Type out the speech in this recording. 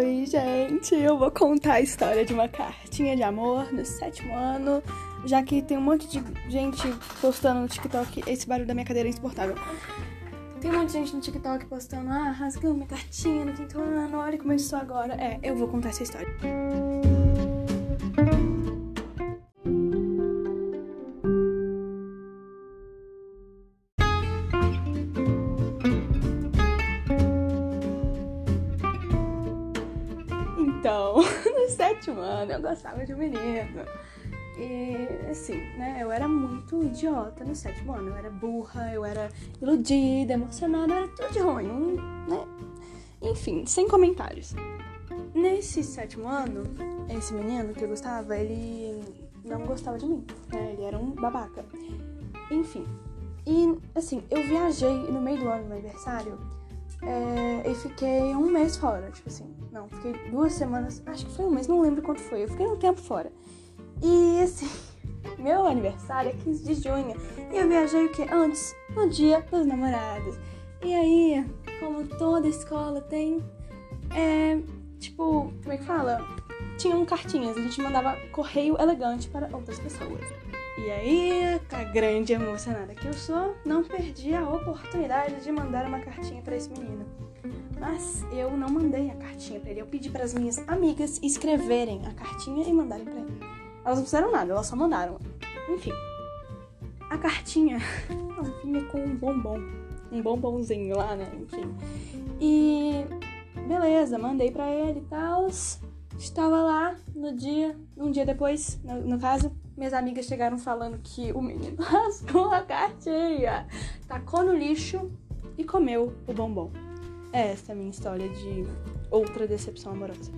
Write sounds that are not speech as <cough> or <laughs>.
gente, eu vou contar a história de uma cartinha de amor no sétimo ano, já que tem um monte de gente postando no TikTok. Esse barulho da minha cadeira é insuportável. Tem um monte de gente no TikTok postando, ah, rasgou minha cartinha no quinto ano, olha como eu estou agora. É, eu vou contar essa história. Então, <laughs> no sétimo ano eu gostava de um menino. E assim, né, eu era muito idiota no sétimo ano. Eu era burra, eu era iludida, emocionada, era tudo de ruim, né? Enfim, sem comentários. Nesse sétimo ano, esse menino que eu gostava, ele não gostava de mim, né? Ele era um babaca. Enfim. E assim, eu viajei no meio do ano, no aniversário, é, e fiquei um mês fora, tipo assim. Não, fiquei duas semanas, acho que foi um mês, não lembro quanto foi. Eu fiquei um tempo fora. E assim, <laughs> meu aniversário é 15 de junho. E eu viajei o que? Antes, no dia dos namorados. E aí, como toda escola tem, é, tipo, como é que fala? Tinham cartinhas, a gente mandava correio elegante para outras pessoas. E aí, a grande emocionada que eu sou, não perdi a oportunidade de mandar uma cartinha para esse menino. Mas eu não mandei a cartinha para ele, eu pedi para as minhas amigas escreverem a cartinha e mandarem para ele. Elas não fizeram nada, elas só mandaram. Enfim, a cartinha <laughs> ela vinha com um bombom, um bombonzinho lá, né? Enfim. E beleza, mandei para ele e tal. Estava lá no dia, um dia depois, no, no caso, minhas amigas chegaram falando que o menino <laughs> rasgou a cartinha, tacou no lixo e comeu o bombom. Essa é a minha história de outra decepção amorosa.